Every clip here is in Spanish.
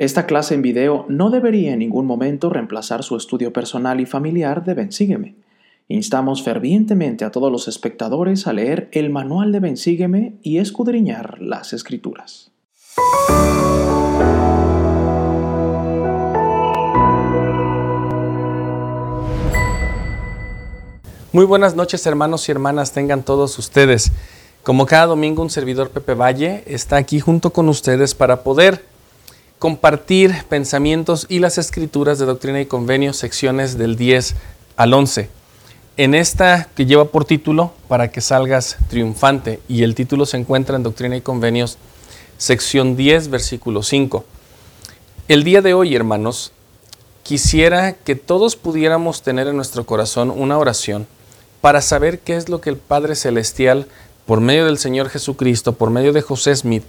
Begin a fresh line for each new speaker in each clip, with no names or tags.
Esta clase en video no debería en ningún momento reemplazar su estudio personal y familiar de Bensígueme. Instamos fervientemente a todos los espectadores a leer el manual de Bensígueme y escudriñar las escrituras.
Muy buenas noches hermanos y hermanas, tengan todos ustedes. Como cada domingo un servidor Pepe Valle está aquí junto con ustedes para poder compartir pensamientos y las escrituras de Doctrina y Convenios, secciones del 10 al 11. En esta que lleva por título Para que salgas triunfante y el título se encuentra en Doctrina y Convenios, sección 10, versículo 5. El día de hoy, hermanos, quisiera que todos pudiéramos tener en nuestro corazón una oración para saber qué es lo que el Padre Celestial, por medio del Señor Jesucristo, por medio de José Smith,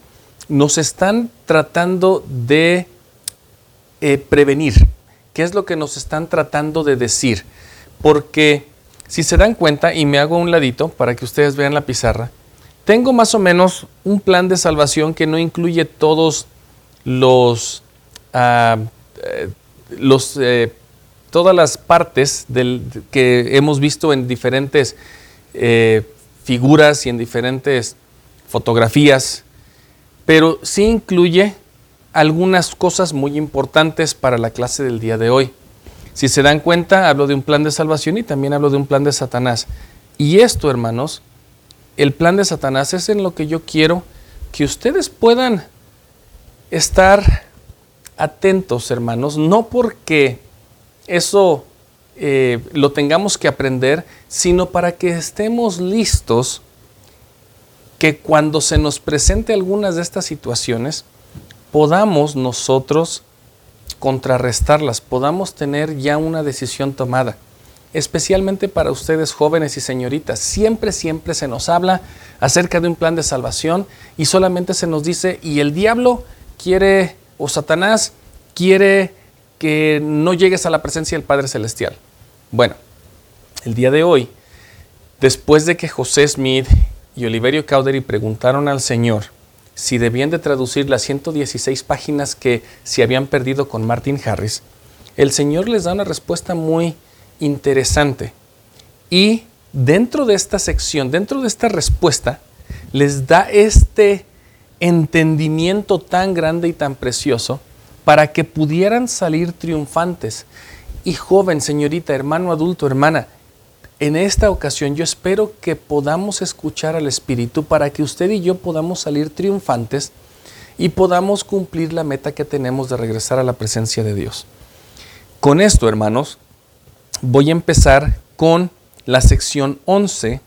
nos están tratando de eh, prevenir. ¿Qué es lo que nos están tratando de decir? Porque si se dan cuenta, y me hago un ladito para que ustedes vean la pizarra, tengo más o menos un plan de salvación que no incluye todos los, ah, eh, los eh, todas las partes del, que hemos visto en diferentes figuras y en diferentes fotografías, pero sí incluye algunas cosas muy importantes para la clase del día de hoy. Si se dan cuenta, hablo de un plan de salvación y también hablo de un plan de Satanás. Y esto, hermanos, el plan de Satanás es en lo que yo quiero que ustedes puedan estar atentos, hermanos, no porque eso eh, lo tengamos que aprender, sino para que estemos listos que cuando se nos presente algunas de estas situaciones, podamos nosotros contrarrestarlas, podamos tener ya una decisión tomada. Especialmente para ustedes jóvenes y señoritas, siempre, siempre se nos habla acerca de un plan de salvación y solamente se nos dice, y el diablo quiere, o Satanás quiere que no llegues a la presencia del Padre Celestial. Bueno, el día de hoy, después de que José Smith y Oliverio Cowdery preguntaron al Señor si debían de traducir las 116 páginas que se habían perdido con Martin Harris, el Señor les da una respuesta muy interesante. Y dentro de esta sección, dentro de esta respuesta, les da este entendimiento tan grande y tan precioso para que pudieran salir triunfantes. Y joven, señorita, hermano adulto, hermana, en esta ocasión yo espero que podamos escuchar al Espíritu para que usted y yo podamos salir triunfantes y podamos cumplir la meta que tenemos de regresar a la presencia de Dios. Con esto, hermanos, voy a empezar con la sección 11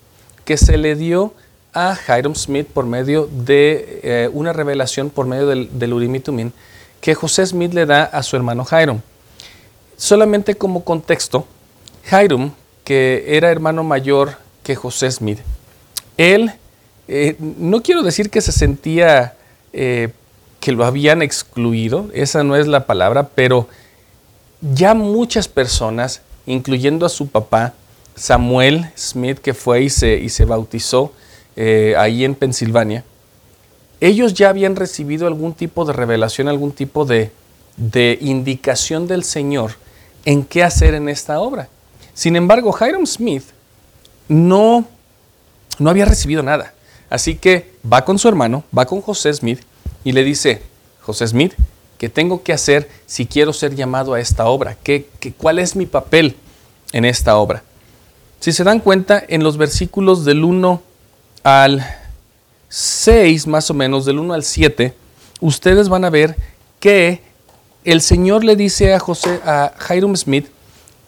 que se le dio a Hiram Smith por medio de eh, una revelación por medio del, del Urim y que José Smith le da a su hermano Hiram. Solamente como contexto, Hiram, que era hermano mayor que José Smith, él, eh, no quiero decir que se sentía eh, que lo habían excluido, esa no es la palabra, pero ya muchas personas, incluyendo a su papá, Samuel Smith, que fue y se, y se bautizó eh, ahí en Pensilvania, ellos ya habían recibido algún tipo de revelación, algún tipo de, indicación del Señor en qué hacer en esta obra. Sin embargo, Hiram Smith no, no había recibido nada. Así que va con su hermano, va con José Smith y le dice, José Smith, ¿qué tengo que hacer si quiero ser llamado a esta obra? ¿Qué, qué, cuál es mi papel en esta obra? Si se dan cuenta, en los versículos del 1 al 6, más o menos, del 1 al 7, ustedes van a ver que el Señor le dice a José, a Hiram Smith,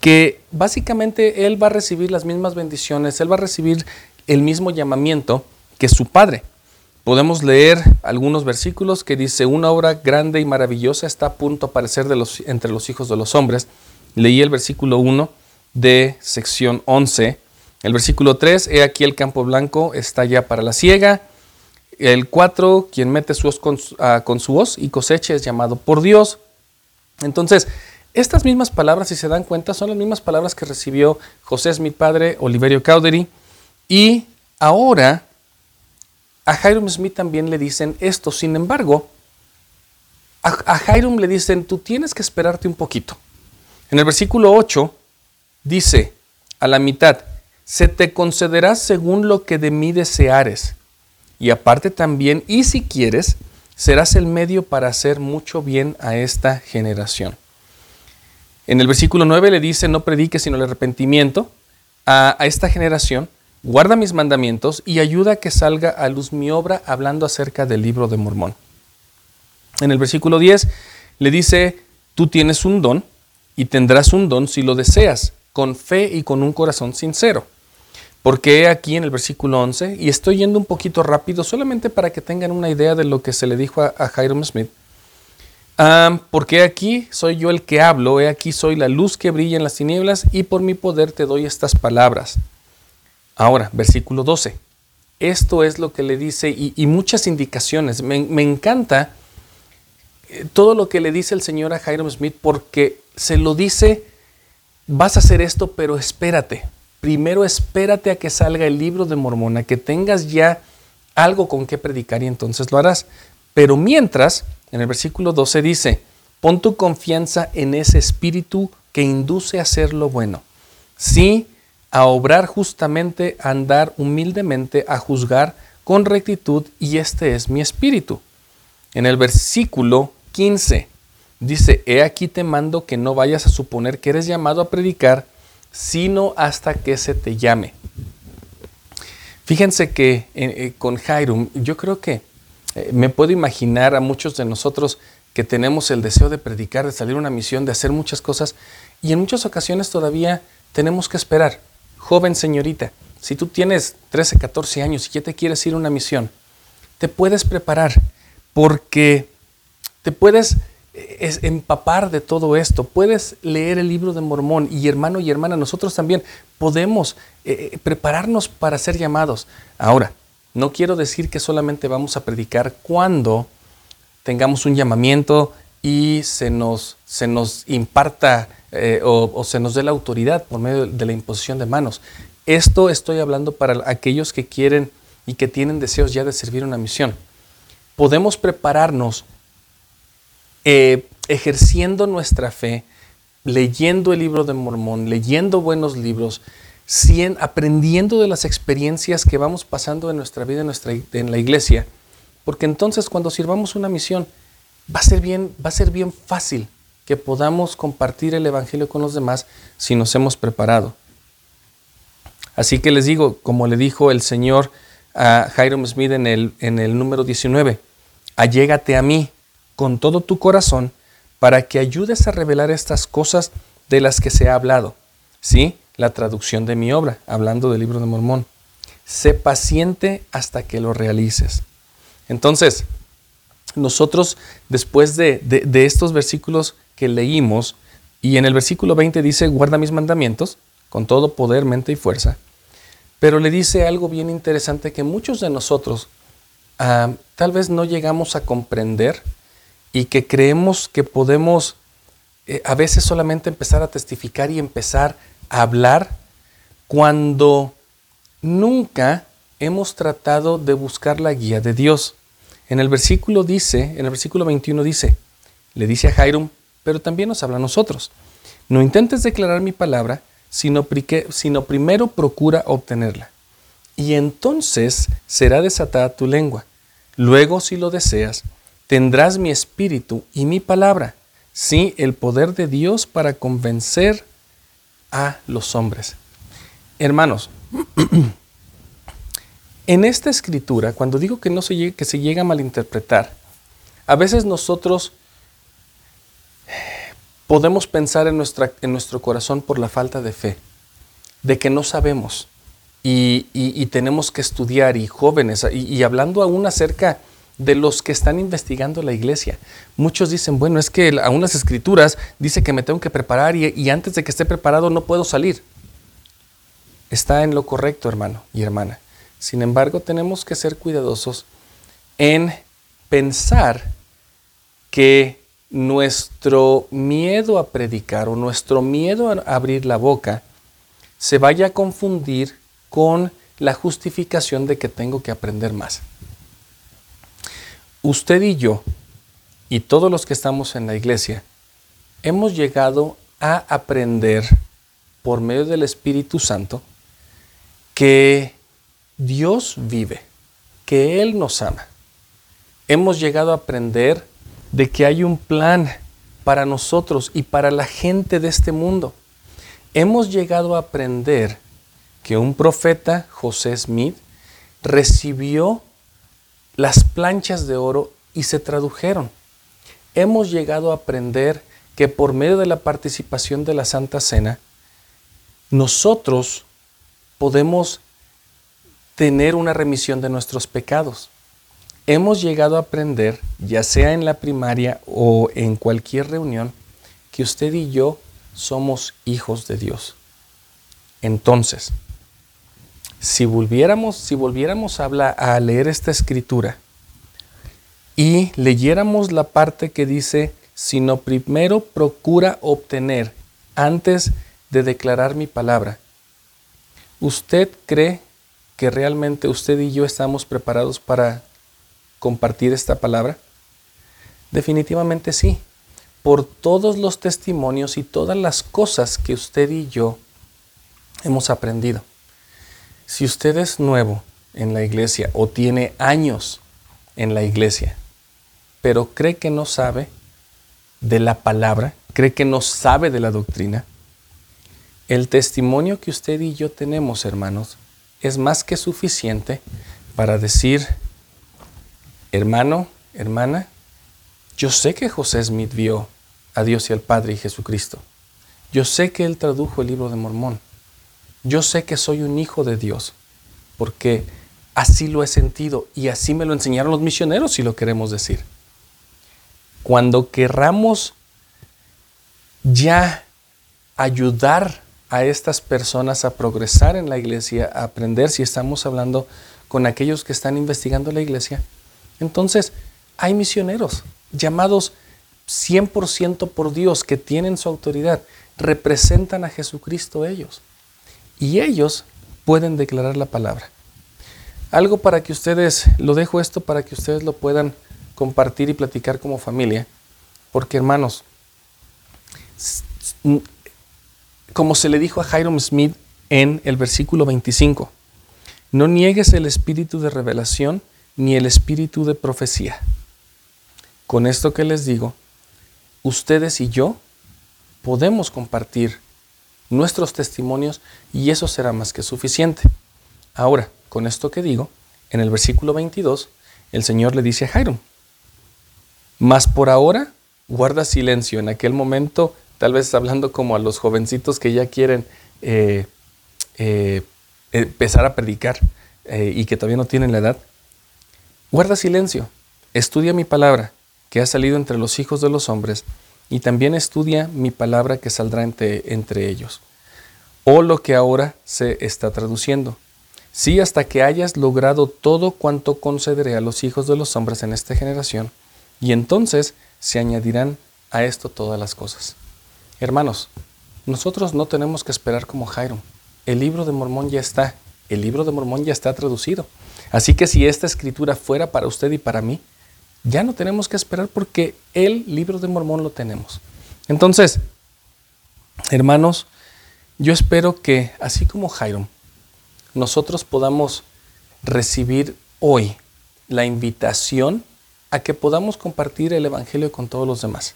que básicamente él va a recibir las mismas bendiciones, él va a recibir el mismo llamamiento que su padre. Podemos leer algunos versículos que dice, una obra grande y maravillosa está a punto de aparecer de los, entre los hijos de los hombres. Leí el versículo 1 de sección 11. El versículo 3, he aquí el campo blanco está ya para la siega el 4, quien mete su hoz ah, con, su hoz y cosecha es llamado por Dios. Entonces, estas mismas palabras, si se dan cuenta, son las mismas palabras que recibió José mi padre, Oliverio Cowdery. Y ahora a Hiram Smith también le dicen esto. Sin embargo, a, Jairum le dicen, tú tienes que esperarte un poquito. En el versículo 8 dice, a la mitad, se te concederá según lo que de mí deseares. Y aparte también, y si quieres, serás el medio para hacer mucho bien a esta generación. En el versículo 9 le dice, no prediques sino el arrepentimiento a, a esta generación, guarda mis mandamientos y ayuda a que salga a luz mi obra hablando acerca del libro de Mormón. En el versículo 10 le dice, tú tienes un don y tendrás un don si lo deseas, con fe y con un corazón sincero. Porque aquí en el versículo 11, y estoy yendo un poquito rápido solamente para que tengan una idea de lo que se le dijo a, a Hiram Smith, porque aquí soy yo el que hablo, he aquí soy la luz que brilla en las tinieblas y por mi poder te doy estas palabras. Ahora, versículo 12. Esto es lo que le dice y, muchas indicaciones. Me, encanta todo lo que le dice el Señor a Hiram Smith porque se lo dice, vas a hacer esto, pero espérate. Primero espérate a que salga el libro de Mormona, que tengas ya algo con qué predicar y entonces lo harás. Pero mientras, en el versículo 12 dice, pon tu confianza en ese espíritu que induce a hacer lo bueno. Sí, a obrar justamente, a andar humildemente, a juzgar con rectitud, y este es mi espíritu. En el versículo 15. Dice, he aquí te mando que no vayas a suponer que eres llamado a predicar, sino hasta que se te llame. Fíjense que eh, eh, con Jairum, yo creo que eh, me puedo imaginar a muchos de nosotros que tenemos el deseo de predicar, de salir a una misión, de hacer muchas cosas, y en muchas ocasiones todavía tenemos que esperar. Joven señorita, si tú tienes 13, 14 años y ya te quieres ir a una misión, te puedes preparar, porque te puedes eh, empapar de todo esto, puedes leer el libro de Mormón y hermano y hermana, nosotros también podemos eh, prepararnos para ser llamados. Ahora, no quiero decir que solamente vamos a predicar cuando tengamos un llamamiento y se nos, se nos imparta o, o, se nos dé la autoridad por medio de la imposición de manos. Esto estoy hablando para aquellos que quieren y que tienen deseos ya de servir una misión. Podemos prepararnos eh, ejerciendo nuestra fe, leyendo el libro de Mormón, leyendo buenos libros, aprendiendo de las experiencias que vamos pasando en nuestra vida en, nuestra, en la iglesia. Porque entonces cuando sirvamos una misión, va a ser bien, va a ser bien fácil que podamos compartir el Evangelio con los demás si nos hemos preparado. Así que les digo, como le dijo el Señor a Hiram Smith en el, en el número 19, allégate a mí con todo tu corazón para que ayudes a revelar estas cosas de las que se ha hablado. ¿Sí? La traducción de mi obra, hablando del libro de Mormón. Sé paciente hasta que lo realices. Entonces, nosotros, después de, estos versículos que leímos, y en el versículo 20 dice, guarda mis mandamientos con todo poder, mente y fuerza, pero le dice algo bien interesante que muchos de nosotros ah, tal vez no llegamos a comprender y que creemos que podemos eh, a veces solamente empezar a testificar y empezar a hablar cuando nunca hemos tratado de buscar la guía de Dios. En el versículo dice, en el versículo 21 dice, le dice a Jairum, pero también nos habla a nosotros. No intentes declarar mi palabra, sino, sino primero procura obtenerla. Y entonces será desatada tu lengua. Luego, si lo deseas, tendrás mi espíritu y mi palabra, sí, el poder de Dios para convencer a los hombres. Hermanos, en esta escritura, cuando digo que no se que se llega a malinterpretar, a veces nosotros podemos pensar en, nuestra, en nuestro corazón por la falta de fe, de que no sabemos y, tenemos que estudiar y jóvenes, y, y hablando aún acerca de los que están investigando la iglesia. Muchos dicen, bueno, es que aún las escrituras dice que me tengo que preparar y, antes de que esté preparado no puedo salir. Está en lo correcto, hermano y hermana. Sin embargo, tenemos que ser cuidadosos en pensar que nuestro miedo a predicar o nuestro miedo a abrir la boca se vaya a confundir con la justificación de que tengo que aprender más usted y yo y todos los que estamos en la iglesia, hemos llegado a aprender por medio del Espíritu Santo que Dios vive, que Él nos ama. Hemos llegado a aprender de que hay un plan para nosotros y para la gente de este mundo. Hemos llegado a aprender que un profeta, José Smith, recibió las planchas de oro y se tradujeron. Hemos llegado a aprender que por medio de la participación de la Santa Cena, nosotros podemos tener una remisión de nuestros pecados. Hemos llegado a aprender, ya sea en la primaria o en cualquier reunión, que usted y yo somos hijos de Dios. Entonces, si volviéramos, si volviéramos a, a leer esta escritura y leyéramos la parte que dice, sino primero procura obtener antes de declarar mi palabra. ¿Usted cree que realmente usted y yo estamos preparados para compartir esta palabra? Definitivamente sí, por todos los testimonios y todas las cosas que usted y yo hemos aprendido. Si usted es nuevo en la iglesia o tiene años en la iglesia, pero cree que no sabe de la palabra, cree que no sabe de la doctrina, el testimonio que usted y yo tenemos, hermanos, es más que suficiente para decir, hermano, hermana, yo sé que José Smith vio a Dios y al Padre y Jesucristo. Yo sé que él tradujo el libro de Mormón. Yo sé que soy un hijo de Dios, porque así lo he sentido y así me lo enseñaron los misioneros, si lo queremos decir. Cuando querramos ya ayudar a estas personas a progresar en la iglesia, a aprender si estamos hablando con aquellos que están investigando la iglesia, entonces hay misioneros llamados 100% por Dios que tienen su autoridad, representan a Jesucristo ellos y ellos pueden declarar la palabra. Algo para que ustedes, lo dejo esto para que ustedes lo puedan compartir y platicar como familia, porque hermanos, como se le dijo a Hiram Smith en el versículo 25, no niegues el espíritu de revelación ni el espíritu de profecía. Con esto que les digo, ustedes y yo podemos compartir nuestros testimonios y eso será más que suficiente. Ahora, con esto que digo, en el versículo 22, el Señor le dice a Hiram, mas por ahora guarda silencio. En aquel momento, tal vez hablando como a los jovencitos que ya quieren eh, eh, empezar a predicar eh, y que todavía no tienen la edad, guarda silencio, estudia mi palabra que ha salido entre los hijos de los hombres y también estudia mi palabra que saldrá entre, ellos. O lo que ahora se está traduciendo. Sí, hasta que hayas logrado todo cuanto concederé a los hijos de los hombres en esta generación, y entonces se añadirán a esto todas las cosas. Hermanos, nosotros no tenemos que esperar como Jairo. El libro de Mormón ya está, el libro de Mormón ya está traducido. Así que si esta escritura fuera para usted y para mí, ya no tenemos que esperar porque el libro de Mormón lo tenemos. Entonces, hermanos, yo espero que, así como Jairo, nosotros podamos recibir hoy la invitación a que podamos compartir el Evangelio con todos los demás.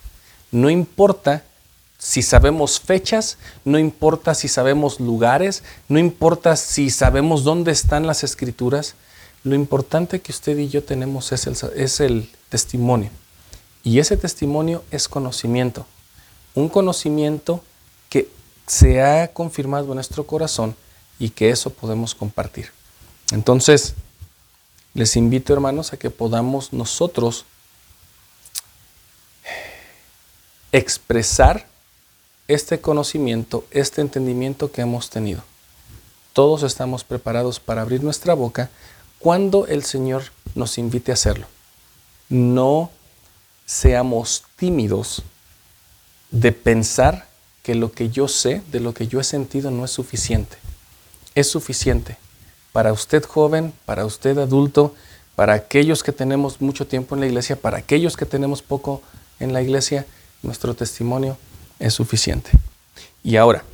No importa si sabemos fechas, no importa si sabemos lugares, no importa si sabemos dónde están las escrituras, lo importante que usted y yo tenemos es el, es el testimonio. Y ese testimonio es conocimiento. Un conocimiento que se ha confirmado en nuestro corazón y que eso podemos compartir. Entonces, les invito hermanos a que podamos nosotros expresar este conocimiento, este entendimiento que hemos tenido. Todos estamos preparados para abrir nuestra boca cuando el Señor nos invite a hacerlo. No seamos tímidos de pensar que lo que yo sé, de lo que yo he sentido, no es suficiente. Es suficiente para usted joven, para usted adulto, para aquellos que tenemos mucho tiempo en la iglesia, para aquellos que tenemos poco en la iglesia, nuestro testimonio es suficiente. Y ahora,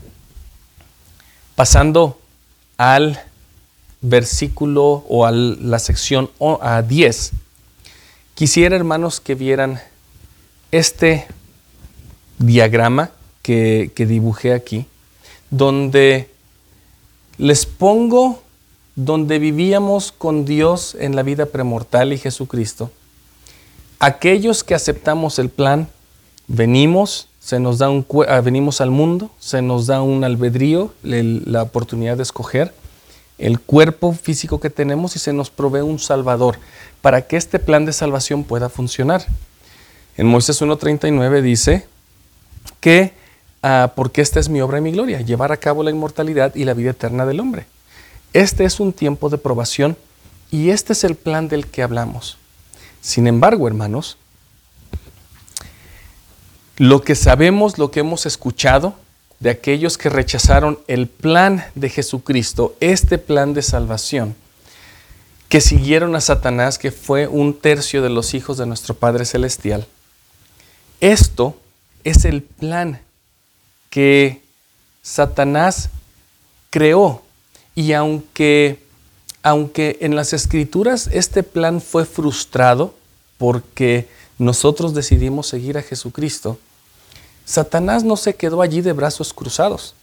pasando al versículo o a la sección a 10, quisiera hermanos que vieran este diagrama que, que dibujé aquí, donde les pongo donde vivíamos con Dios en la vida premortal y Jesucristo. Aquellos que aceptamos el plan, venimos, se nos da un, ah, venimos al mundo, se nos da un albedrío, la oportunidad de escoger el cuerpo físico que tenemos y se nos provee un Salvador para que este plan de salvación pueda funcionar. En Moisés 1.39 dice que Ah, porque esta es mi obra y mi gloria, llevar a cabo la inmortalidad y la vida eterna del hombre. Este es un tiempo de probación y este es el plan del que hablamos. Sin embargo, hermanos, lo que sabemos, lo que hemos escuchado de aquellos que rechazaron el plan de Jesucristo, este plan de salvación, que siguieron a Satanás, que fue un tercio de los hijos de nuestro Padre Celestial, esto es el plan que Satanás creó. Y aunque, aunque en las escrituras este plan fue frustrado porque nosotros decidimos seguir a Jesucristo, Satanás no se quedó allí de brazos cruzados.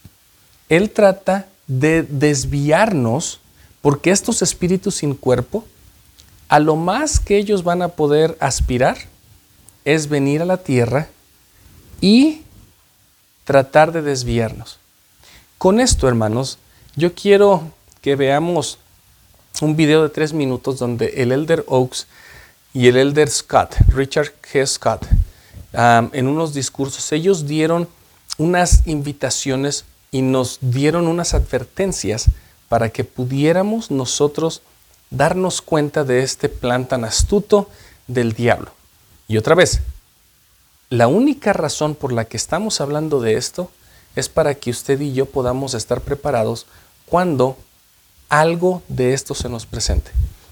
Él trata de desviarnos porque estos espíritus sin cuerpo, a lo más que ellos van a poder aspirar es venir a la tierra y tratar de desviarnos. Con esto, hermanos, yo quiero que veamos un video de tres minutos donde el Elder Oaks y el Elder Scott, Richard G. Scott, en unos discursos, ellos dieron unas invitaciones y nos dieron unas advertencias para que pudiéramos nosotros darnos cuenta de este plan tan astuto del diablo. Y otra vez, la única razón por la que estamos hablando de esto es para que usted y yo podamos estar preparados cuando algo de esto se nos presente.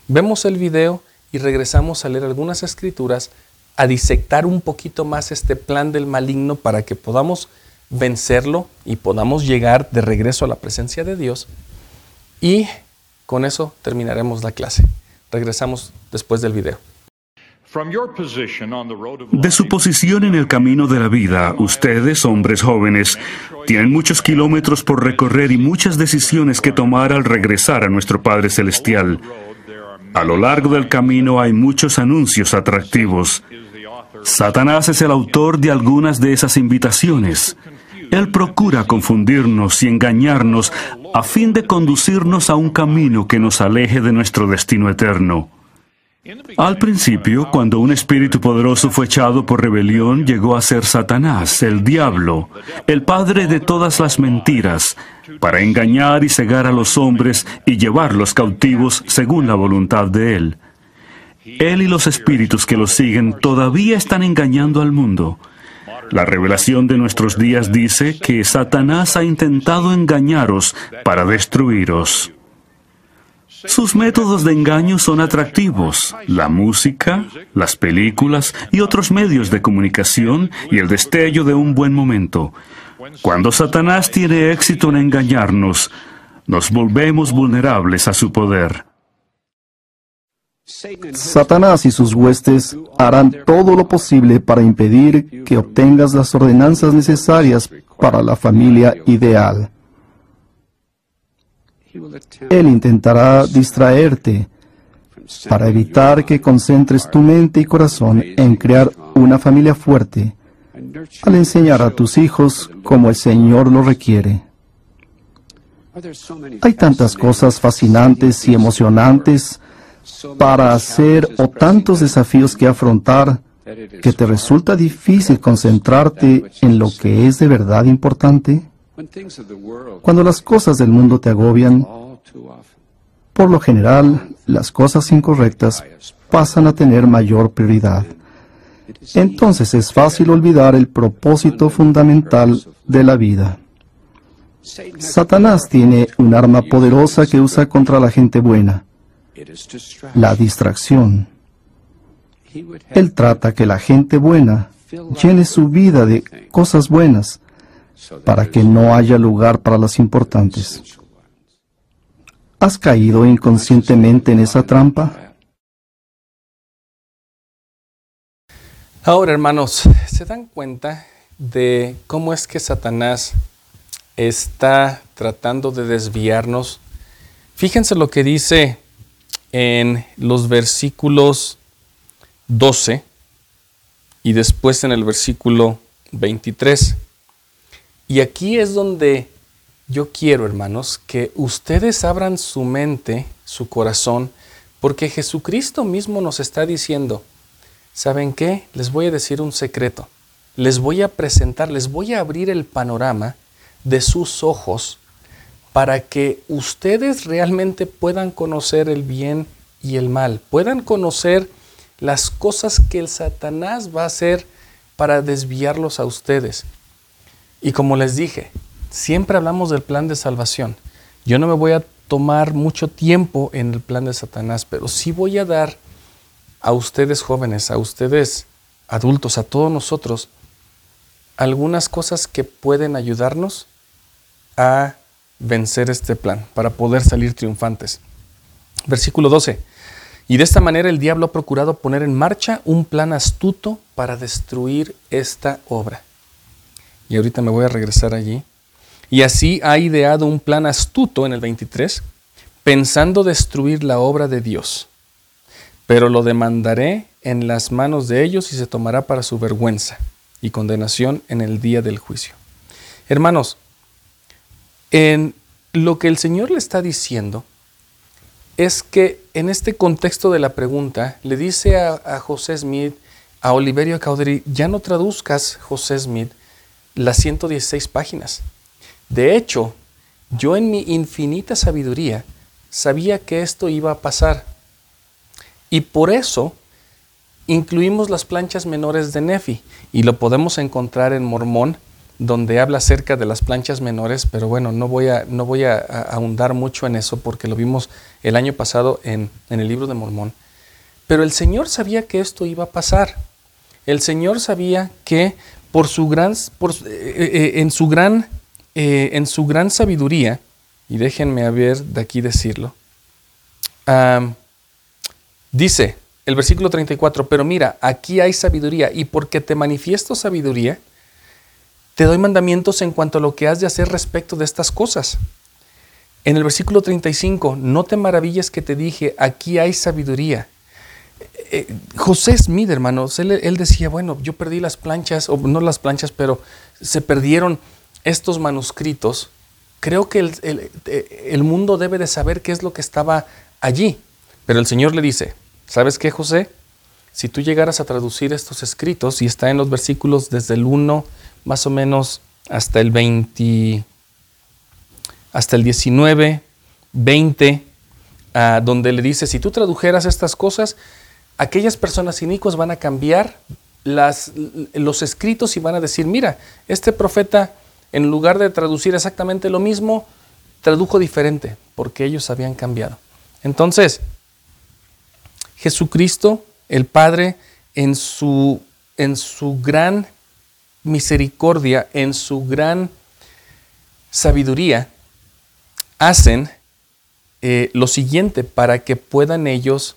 Vemos el video y regresamos a leer algunas escrituras, a disectar un poquito más este plan del maligno para que podamos vencerlo y podamos llegar de regreso a la presencia de Dios. Y con eso terminaremos la clase. Regresamos después del video.
De su posición en el camino de la vida, ustedes, hombres jóvenes, tienen muchos kilómetros por recorrer y muchas decisiones que tomar al regresar a nuestro Padre Celestial. A lo largo del camino hay muchos anuncios atractivos. Satanás es el autor de algunas de esas invitaciones. Él procura confundirnos y engañarnos a fin de conducirnos a un camino que nos aleje de nuestro destino eterno. Al principio, cuando un espíritu poderoso fue echado por rebelión, llegó a ser Satanás, el diablo, el padre de todas las mentiras, para engañar y cegar a los hombres y llevarlos cautivos según la voluntad de él. Él y los espíritus que lo siguen todavía están engañando al mundo. La revelación de nuestros días dice que Satanás ha intentado engañaros para destruiros. Sus métodos de engaño son atractivos. La música, las películas y otros medios de comunicación y el destello de un buen momento. Cuando Satanás tiene éxito en engañarnos, nos volvemos vulnerables a su poder.
Satanás y sus huestes harán todo lo posible para impedir que obtengas las ordenanzas necesarias para la familia ideal. Él intentará distraerte para evitar que concentres tu mente y corazón en crear una familia fuerte al enseñar a tus hijos como el Señor lo requiere. Hay tantas cosas fascinantes y emocionantes para hacer o tantos desafíos que afrontar que te resulta difícil concentrarte en lo que es de verdad importante. Cuando las cosas del mundo te agobian, por lo general, las cosas incorrectas pasan a tener mayor prioridad. Entonces es fácil olvidar el propósito fundamental de la vida. Satanás tiene un arma poderosa que usa contra la gente buena. La distracción. Él trata que la gente buena llene su vida de cosas buenas para que no haya lugar para las importantes. ¿Has caído inconscientemente en esa trampa?
Ahora, hermanos, ¿se dan cuenta de cómo es que Satanás está tratando de desviarnos? Fíjense lo que dice en los versículos 12 y después en el versículo 23. Y aquí es donde yo quiero, hermanos, que ustedes abran su mente, su corazón, porque Jesucristo mismo nos está diciendo, ¿saben qué? Les voy a decir un secreto. Les voy a presentar, les voy a abrir el panorama de sus ojos para que ustedes realmente puedan conocer el bien y el mal, puedan conocer las cosas que el Satanás va a hacer para desviarlos a ustedes. Y como les dije, siempre hablamos del plan de salvación. Yo no me voy a tomar mucho tiempo en el plan de Satanás, pero sí voy a dar a ustedes jóvenes, a ustedes adultos, a todos nosotros, algunas cosas que pueden ayudarnos a vencer este plan, para poder salir triunfantes. Versículo 12. Y de esta manera el diablo ha procurado poner en marcha un plan astuto para destruir esta obra. Y ahorita me voy a regresar allí. Y así ha ideado un plan astuto en el 23, pensando destruir la obra de Dios. Pero lo demandaré en las manos de ellos y se tomará para su vergüenza y condenación en el día del juicio. Hermanos, en lo que el Señor le está diciendo es que en este contexto de la pregunta le dice a, José Smith, a Oliverio Caudry, ya no traduzcas, José Smith, las 116 páginas. De hecho, yo en mi infinita sabiduría sabía que esto iba a pasar. Y por eso incluimos las planchas menores de Nefi y lo podemos encontrar en Mormón donde habla acerca de las planchas menores, pero bueno, no voy a, no voy a, ahondar mucho en eso porque lo vimos el año pasado en, el libro de Mormón. Pero el Señor sabía que esto iba a pasar. El Señor sabía que por su gran, por, eh, eh, en, su gran, eh, en su gran sabiduría, y déjenme a ver de aquí decirlo, dice el versículo 34, pero mira, aquí hay sabiduría, y porque te manifiesto sabiduría, te doy mandamientos en cuanto a lo que has de hacer respecto de estas cosas. En el versículo 35, no te maravilles que te dije, aquí hay sabiduría. Eh, eh, José Smith, hermanos, él, decía, bueno, yo perdí las planchas, o no las planchas, pero se perdieron estos manuscritos. Creo que el, el mundo debe de saber qué es lo que estaba allí. Pero el Señor le dice, ¿sabes qué, José? Si tú llegaras a traducir estos escritos, y está en los versículos desde el 1 más o menos hasta el 20, hasta el 19, 20, ah, donde le dice, si tú tradujeras estas cosas, aquellas personas inicuas van a cambiar las, los escritos y van a decir, mira, este profeta en lugar de traducir exactamente lo mismo, tradujo diferente, porque ellos habían cambiado. Entonces, Jesucristo, el Padre, en su, en su gran misericordia, en su gran sabiduría, hacen eh, lo siguiente para que puedan ellos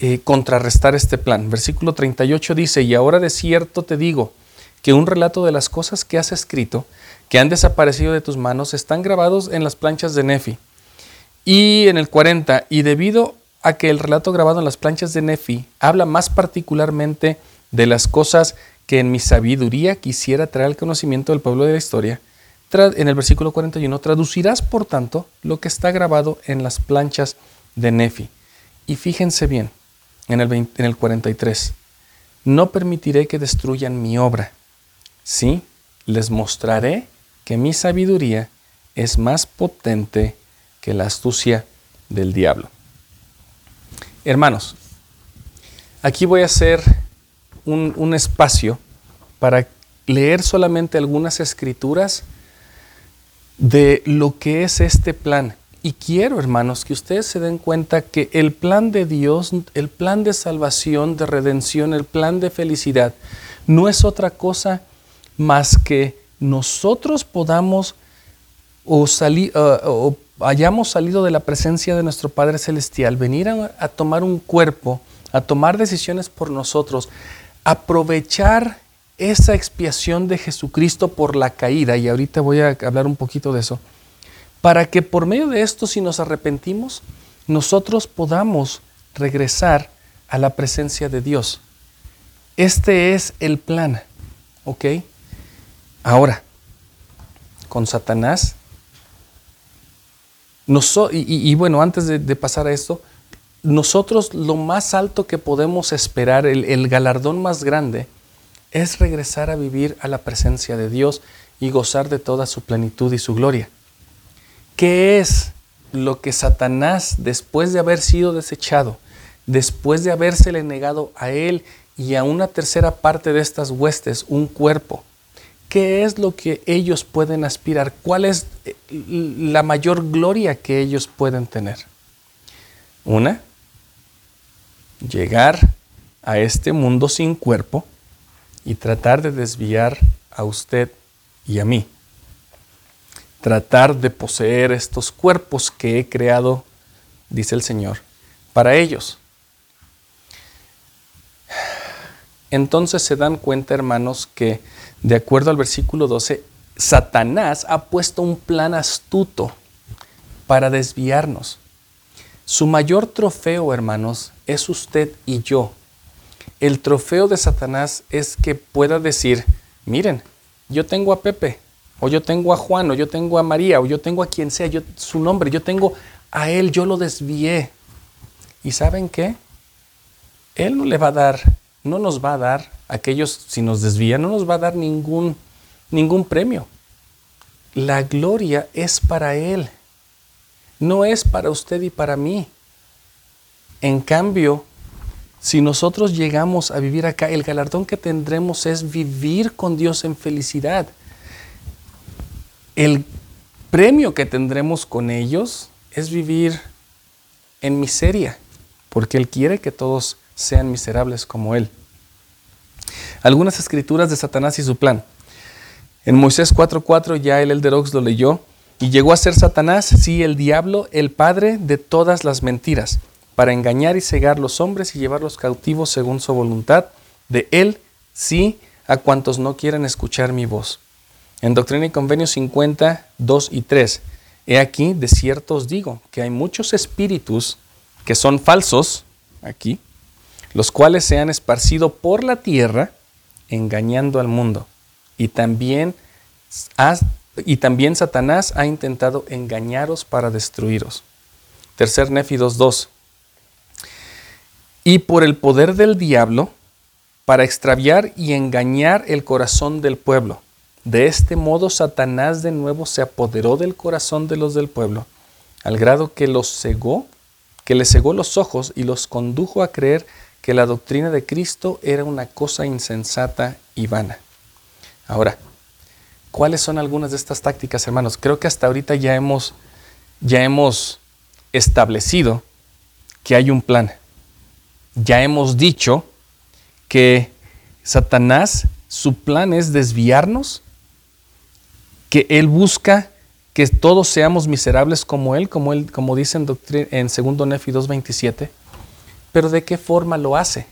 eh, contrarrestar este plan. Versículo 38 dice, y ahora de cierto te digo que un relato de las cosas que has escrito, que han desaparecido de tus manos, están grabados en las planchas de Nefi. Y en el 40, y debido a que el relato grabado en las planchas de Nefi habla más particularmente de las cosas que en mi sabiduría quisiera traer al conocimiento del pueblo de la historia, en el versículo 41, traducirás por tanto lo que está grabado en las planchas de Nefi. Y fíjense bien, en el, en el 43, no permitiré que destruyan mi obra. Sí, les mostraré que mi sabiduría es más potente que la astucia del diablo. Hermanos, aquí voy a hacer un, espacio para leer solamente algunas escrituras de lo que es este plan. Y quiero, hermanos, que ustedes se den cuenta que el plan de Dios, el plan de salvación, de redención, el plan de felicidad, no es otra cosa más que nosotros podamos o, salir, uh, o hayamos salido de la presencia de nuestro Padre Celestial, venir a tomar un cuerpo, a tomar decisiones por nosotros, aprovechar esa expiación de Jesucristo por la caída, y ahorita voy a hablar un poquito de eso, para que por medio de esto, si nos arrepentimos, nosotros podamos regresar a la presencia de Dios. Este es el plan, ¿ok? Ahora, con Satanás, y, bueno, antes de, pasar a esto, nosotros lo más alto que podemos esperar, el galardón más grande, es regresar a vivir a la presencia de Dios y gozar de toda su plenitud y su gloria. ¿Qué es lo que Satanás, después de haber sido desechado, después de habérsele negado a él y a una tercera parte de estas huestes un cuerpo, qué es lo que ellos pueden aspirar? ¿Cuál es eh, la mayor gloria que ellos pueden tener? Una, llegar a este mundo sin cuerpo y tratar de desviar a usted y a mí. Tratar de poseer estos cuerpos que he creado, dice el Señor, para ellos. Entonces se dan cuenta, hermanos, que de acuerdo al versículo 12, Satanás ha puesto un plan astuto para desviarnos. Su mayor trofeo, hermanos, es usted y yo el trofeo de Satanás es que pueda decir, miren, yo tengo a Pepe, o yo tengo a Juan, o yo tengo a María, o yo tengo a quien sea, yo, su nombre, yo tengo a él, yo lo desvié. ¿Y saben qué? Él no le va a dar, no nos va a dar, aquellos, si nos desvían, no nos va a dar ningún, ningún premio. La gloria es para Él, no es para usted y para mí. En cambio, si nosotros llegamos a vivir acá, el galardón que tendremos es vivir con Dios en felicidad. El premio que tendremos con ellos es vivir en miseria, porque Él quiere que todos sean miserables como Él. Algunas escrituras de Satanás y su plan. En Moisés 4:4 ya el Elderox lo leyó y llegó a ser Satanás, sí, el diablo, el padre de todas las mentiras para engañar y cegar los hombres y llevarlos cautivos según su voluntad, de él sí a cuantos no quieren escuchar mi voz. En Doctrina y Convenio 50, 2 y 3, he aquí, de cierto os digo, que hay muchos espíritus que son falsos, aquí, los cuales se han esparcido por la tierra, engañando al mundo. Y también, y también Satanás ha intentado engañaros para destruiros. Tercer Nefi 2.2 y por el poder del diablo para extraviar y engañar el corazón del pueblo. De este modo Satanás de nuevo se apoderó del corazón de los del pueblo, al grado que los cegó, que les cegó los ojos y los condujo a creer que la doctrina de Cristo era una cosa insensata y vana. Ahora, ¿cuáles son algunas de estas tácticas, hermanos? Creo que hasta ahorita ya hemos ya hemos establecido que hay un plan ya hemos dicho que Satanás, su plan es desviarnos, que él busca que todos seamos miserables como él, como él, como dice en, en 2 Nefi 2.27. Pero ¿de qué forma lo hace?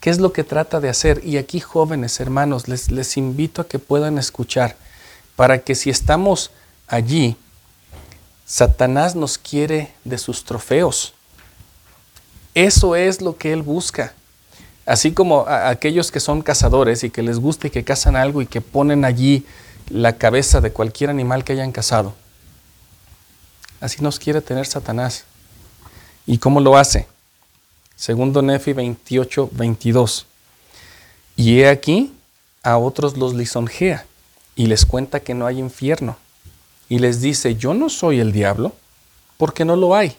¿Qué es lo que trata de hacer? Y aquí, jóvenes hermanos, les, les invito a que puedan escuchar, para que si estamos allí, Satanás nos quiere de sus trofeos. Eso es lo que Él busca. Así como aquellos que son cazadores y que les gusta y que cazan algo y que ponen allí la cabeza de cualquier animal que hayan cazado. Así nos quiere tener Satanás. ¿Y cómo lo hace? Segundo Nefi 28, 22. Y he aquí, a otros los lisonjea y les cuenta que no hay infierno. Y les dice, yo no soy el diablo, porque no lo hay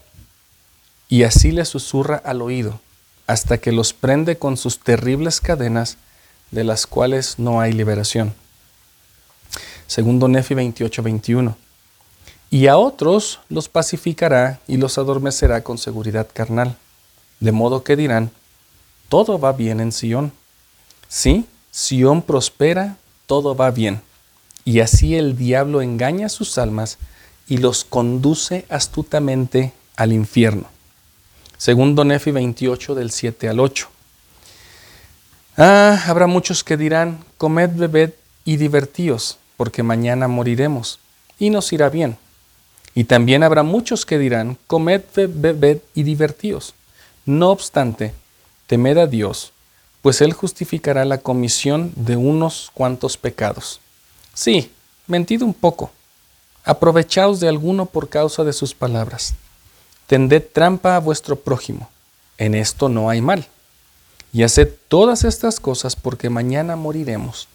y así les susurra al oído, hasta que los prende con sus terribles cadenas, de las cuales no hay liberación. Segundo Nefi 28, 21. y a otros los pacificará y los adormecerá con seguridad carnal. De modo que dirán, todo va bien en Sión. Sí, Sión prospera, todo va bien. Y así el diablo engaña sus almas y los conduce astutamente al infierno. Segundo Nefi 28 del 7 al 8. Ah, habrá muchos que dirán, comed, bebed y divertíos, porque mañana moriremos, y nos irá bien. Y también habrá muchos que dirán, comed, bebed y divertíos. No obstante, temed a Dios, pues Él justificará la comisión de unos cuantos pecados. Sí, mentid un poco. Aprovechaos de alguno por causa de sus palabras. Tended trampa a vuestro prójimo. En esto no hay mal. Y haced todas estas cosas porque mañana moriremos.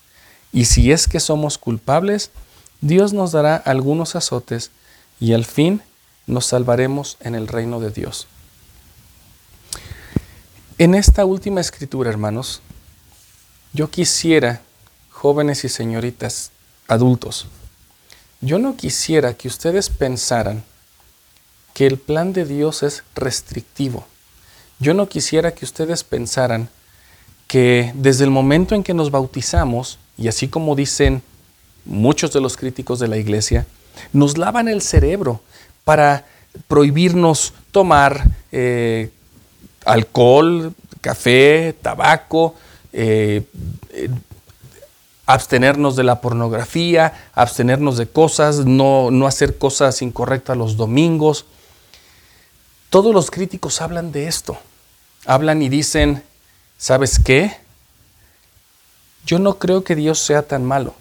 Y si es que somos culpables, Dios nos dará algunos azotes y al fin nos salvaremos en el reino de Dios. En esta última escritura, hermanos, yo quisiera, jóvenes y señoritas, adultos, yo no quisiera que ustedes pensaran que el plan de Dios es restrictivo. Yo no quisiera que ustedes pensaran que desde el momento en que nos bautizamos, y así como dicen muchos de los críticos de la iglesia, nos lavan el cerebro para prohibirnos tomar eh, alcohol, café, tabaco, eh, abstenernos de la pornografía, abstenernos de cosas, no, no hacer cosas incorrectas los domingos. Todos los críticos hablan de esto. Hablan y dicen, ¿sabes qué? Yo no creo que Dios sea tan malo.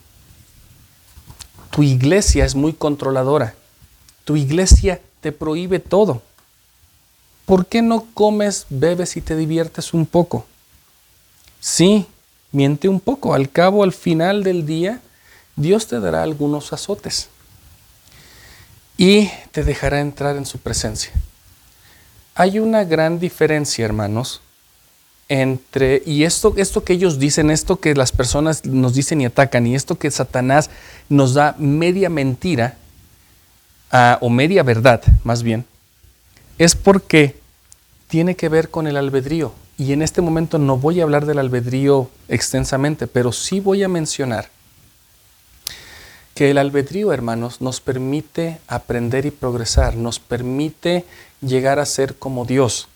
Tu iglesia es muy controladora. Tu iglesia te prohíbe todo. ¿Por qué no comes, bebes y te diviertes un poco? Sí, miente un poco. Al cabo, al final del día, Dios te dará algunos azotes y te dejará entrar en su presencia. Hay una gran diferencia, hermanos, entre, y esto, esto que ellos dicen, esto que las personas nos dicen y atacan, y esto que Satanás nos da media mentira, ah, o media verdad, más bien, es porque tiene que ver con el albedrío. Y en este momento no voy a hablar del albedrío extensamente, pero sí voy a mencionar que el albedrío, hermanos, nos permite aprender y progresar, nos permite llegar a ser como Dios.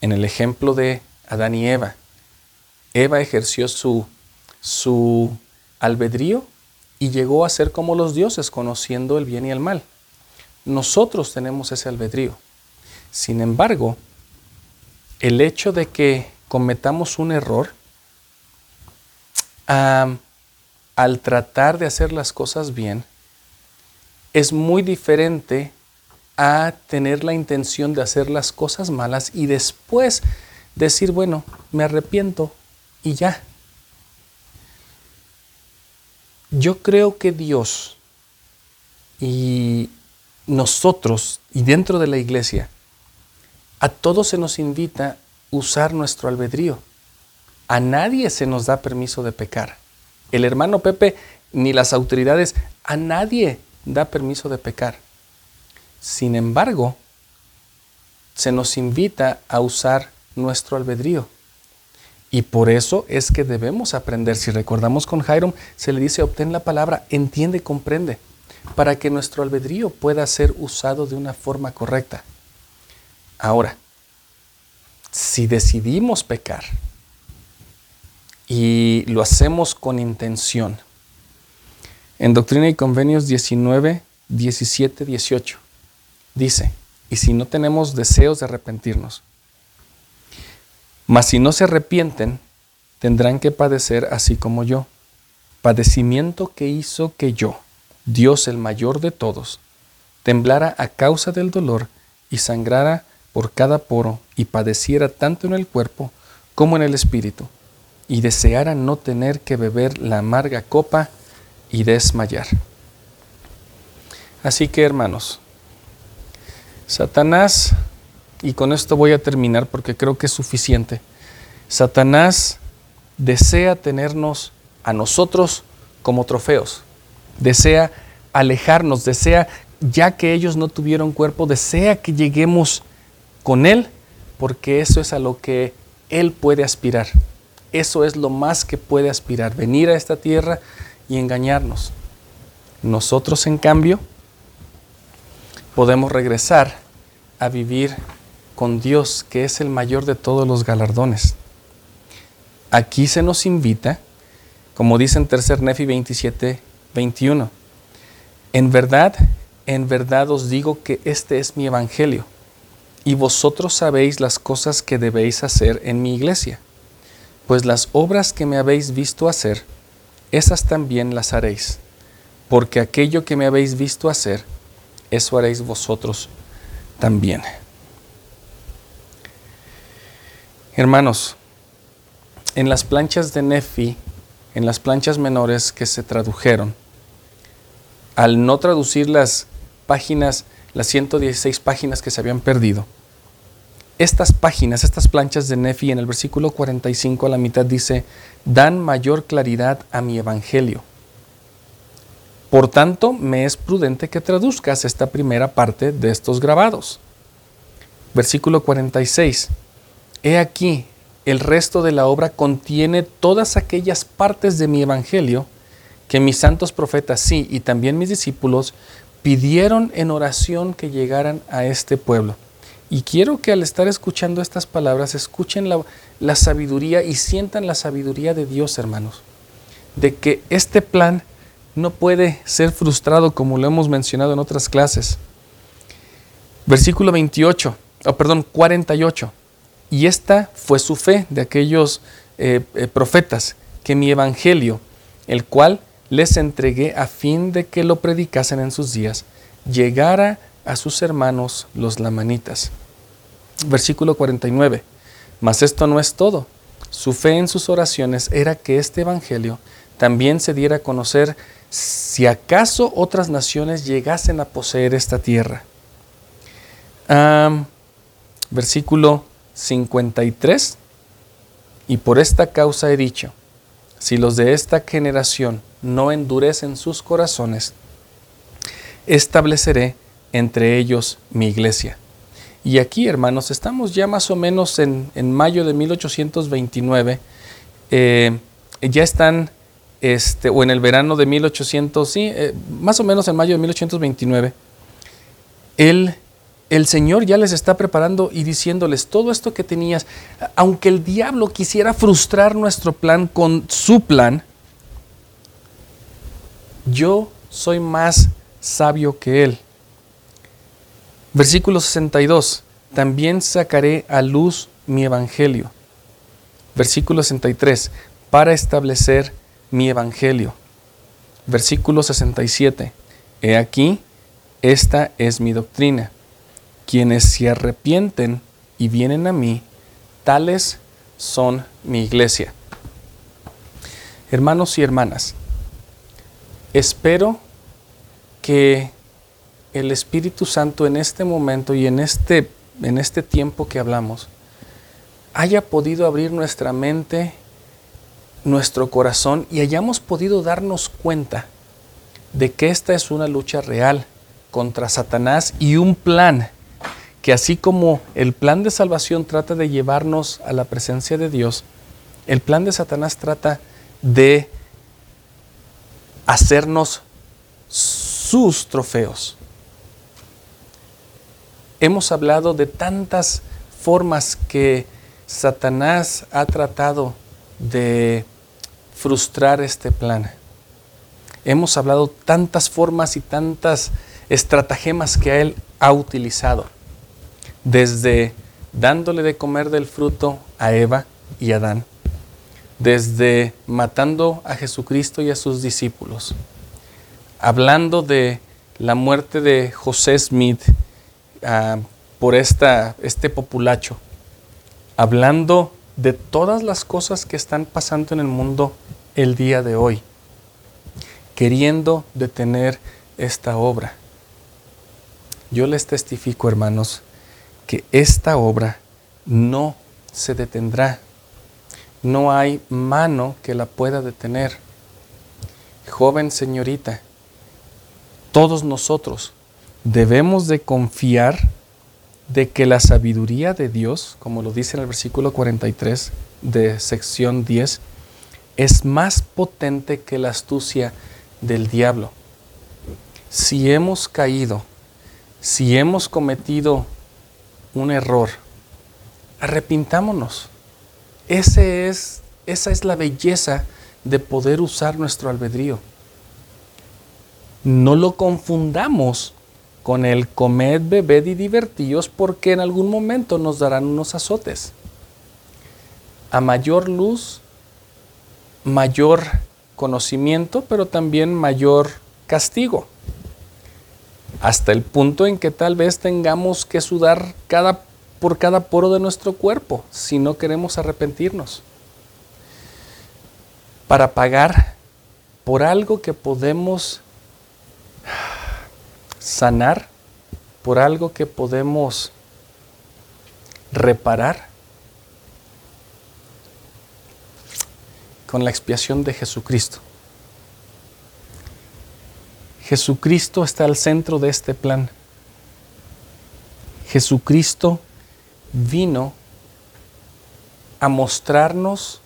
En el ejemplo de Adán y Eva, Eva ejerció su, su albedrío y llegó a ser como los dioses, conociendo el bien y el mal. Nosotros tenemos ese albedrío. Sin embargo, el hecho de que cometamos un error al tratar de hacer las cosas bien es muy diferente a tener la intención de hacer las cosas malas y después decir, bueno, me arrepiento y ya. Yo creo que Dios y nosotros y dentro de la iglesia a todos se nos invita usar nuestro albedrío. A nadie se nos da permiso de pecar. El hermano Pepe ni las autoridades, a nadie da permiso de pecar. Sin embargo, se nos invita a usar nuestro albedrío. Y por eso es que debemos aprender. Si recordamos con Jairo, se le dice, obtén la palabra, entiende, comprende, para que nuestro albedrío pueda ser usado de una forma correcta. Ahora, si decidimos pecar y lo hacemos con intención, en Doctrina y Convenios 19, 17, 18, dice, y si no tenemos deseos de arrepentirnos, mas si no se arrepienten, tendrán que padecer así como yo, padecimiento que hizo que yo, Dios el mayor de todos, temblara a causa del dolor y sangrara por cada poro y padeciera tanto en el cuerpo como en el espíritu, y deseara no tener que beber la amarga copa y desmayar. Así que hermanos, Satanás, y con esto voy a terminar porque creo que es suficiente, Satanás desea tenernos a nosotros como trofeos, desea alejarnos, desea ya que ellos no tuvieron cuerpo, desea que lleguemos con Él, porque eso es a lo que Él puede aspirar. Eso es lo más que puede aspirar, venir a esta tierra y engañarnos. Nosotros, en cambio, podemos regresar a vivir con Dios, que es el mayor de todos los galardones. Aquí se nos invita, como dice en tercer Nefi 27, 21, en verdad, en verdad os digo que este es mi evangelio, y vosotros sabéis las cosas que debéis hacer en mi iglesia, pues las obras que me habéis visto hacer, esas también las haréis, porque aquello que me habéis visto hacer, eso haréis vosotros también. Hermanos, en las planchas de Nefi, en las planchas menores que se tradujeron, al no traducir las páginas, las 116 páginas que se habían perdido, estas páginas, estas planchas de Nefi en el versículo 45 a la mitad dice, dan mayor claridad a mi evangelio. Por tanto, me es prudente que traduzcas esta primera parte de estos grabados. Versículo 46. He aquí, el resto de la obra contiene todas aquellas partes de mi evangelio que mis santos profetas, sí, y también mis discípulos, pidieron en oración que llegaran a este pueblo. Y quiero que al estar escuchando estas palabras, escuchen la, sabiduría y sientan la sabiduría de Dios, hermanos, de que este plan no puede ser frustrado como lo hemos mencionado en otras clases. Versículo 28, oh, perdón, 48. Y esta fue su fe de aquellos eh, eh, profetas, que mi evangelio, el cual les entregué a fin de que lo predicasen en sus días, llegara a sus hermanos los lamanitas. Versículo 49. Mas esto no es todo. Su fe en sus oraciones era que este Evangelio también se diera a conocer si acaso otras naciones llegasen a poseer esta tierra. versículo 53. Y por esta causa he dicho, si los de esta generación no endurecen sus corazones, estableceré entre ellos mi iglesia y aquí, hermanos, estamos ya más o menos en, mayo de 1829. Eh, ya están, este, o en el verano de 1800, sí, eh, más o menos en mayo de 1829. El, el Señor ya les está preparando y diciéndoles todo esto que tenías, aunque el diablo quisiera frustrar nuestro plan con su plan, yo soy más sabio que él Versículo 62. También sacaré a luz mi evangelio. Versículo 63. Para establecer mi evangelio. Versículo 67. He aquí, esta es mi doctrina. Quienes se arrepienten y vienen a mí, tales son mi iglesia. Hermanos y hermanas, espero que el Espíritu Santo en este momento y en este, en este tiempo que hablamos haya podido abrir nuestra mente, nuestro corazón y hayamos podido darnos cuenta de que esta es una lucha real contra Satanás y un plan que así como el plan de salvación trata de llevarnos a la presencia de Dios, el plan de Satanás trata de hacernos sus trofeos hemos hablado de tantas formas que Satanás ha tratado de frustrar este plan. Hemos hablado tantas formas y tantas estratagemas que él ha utilizado, desde dándole de comer del fruto a Eva y Adán, desde matando a Jesucristo y a sus discípulos, hablando de la muerte de José Smith Ah, por esta, este populacho, hablando de todas las cosas que están pasando en el mundo el día de hoy, queriendo detener esta obra. Yo les testifico, hermanos, que esta obra no se detendrá. No hay mano que la pueda detener. Joven señorita, todos nosotros debemos de confiar de que la sabiduría de Dios, como lo dice en el versículo 43 de sección 10, es más potente que la astucia del diablo. Si hemos caído, si hemos cometido un error, arrepintámonos. Ese es, esa es la belleza de poder usar nuestro albedrío. No lo confundamos con el comed, bebed y divertíos porque en algún momento nos darán unos azotes. A mayor luz, mayor conocimiento, pero también mayor castigo. Hasta el punto en que tal vez tengamos que sudar cada, por cada poro de nuestro cuerpo si no queremos arrepentirnos. Para pagar por algo que podemos sanar, por algo que podemos reparar con la expiación de Jesucristo. Jesucristo está al centro de este plan. Jesucristo vino a mostrarnos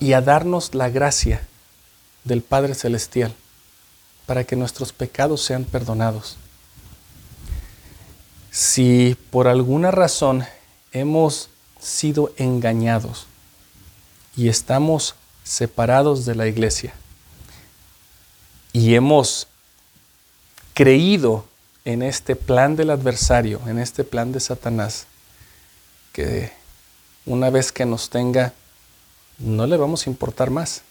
y a darnos la gracia del Padre Celestial para que nuestros pecados sean perdonados. Si por alguna razón hemos sido engañados y estamos separados de la iglesia y hemos creído en este plan del adversario, en este plan de Satanás, que una vez que nos tenga, no le vamos a importar más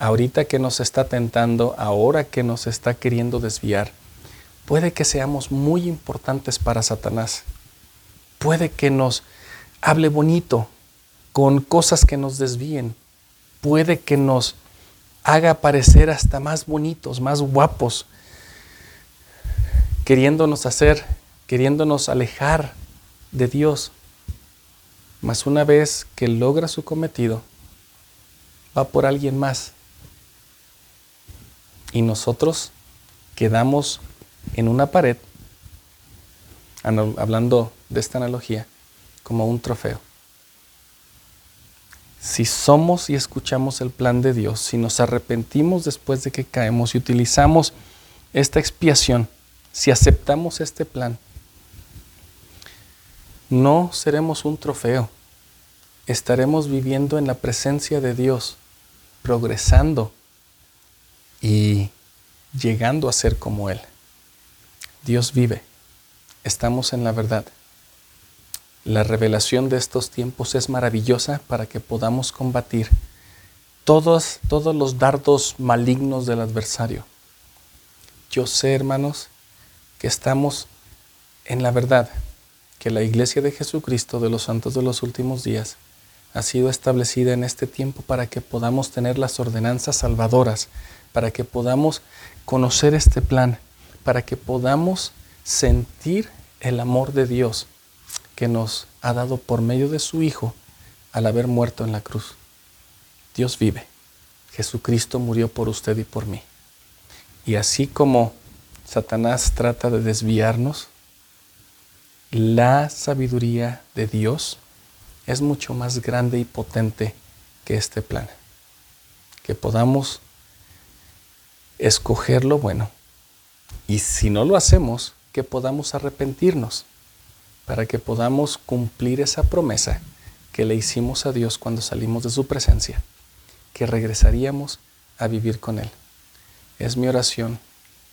ahorita que nos está tentando, ahora que nos está queriendo desviar, puede que seamos muy importantes para Satanás. Puede que nos hable bonito con cosas que nos desvíen. Puede que nos haga parecer hasta más bonitos, más guapos, queriéndonos hacer, queriéndonos alejar de Dios. Mas una vez que logra su cometido, va por alguien más y nosotros quedamos en una pared, hablando de esta analogía, como un trofeo. Si somos y escuchamos el plan de Dios, si nos arrepentimos después de que caemos y utilizamos esta expiación, si aceptamos este plan, no seremos un trofeo, estaremos viviendo en la presencia de Dios, progresando y llegando a ser como Él. Dios vive, estamos en la verdad. La revelación de estos tiempos es maravillosa para que podamos combatir todos, todos los dardos malignos del adversario. Yo sé, hermanos, que estamos en la verdad, que la iglesia de Jesucristo de los santos de los últimos días ha sido establecida en este tiempo para que podamos tener las ordenanzas salvadoras para que podamos conocer este plan, para que podamos sentir el amor de Dios que nos ha dado por medio de su Hijo al haber muerto en la cruz. Dios vive. Jesucristo murió por usted y por mí. Y así como Satanás trata de desviarnos, la sabiduría de Dios es mucho más grande y potente que este plan. Que podamos escoger lo bueno. Y si no lo hacemos, que podamos arrepentirnos para que podamos cumplir esa promesa que le hicimos a Dios cuando salimos de su presencia, que regresaríamos a vivir con Él. Es mi oración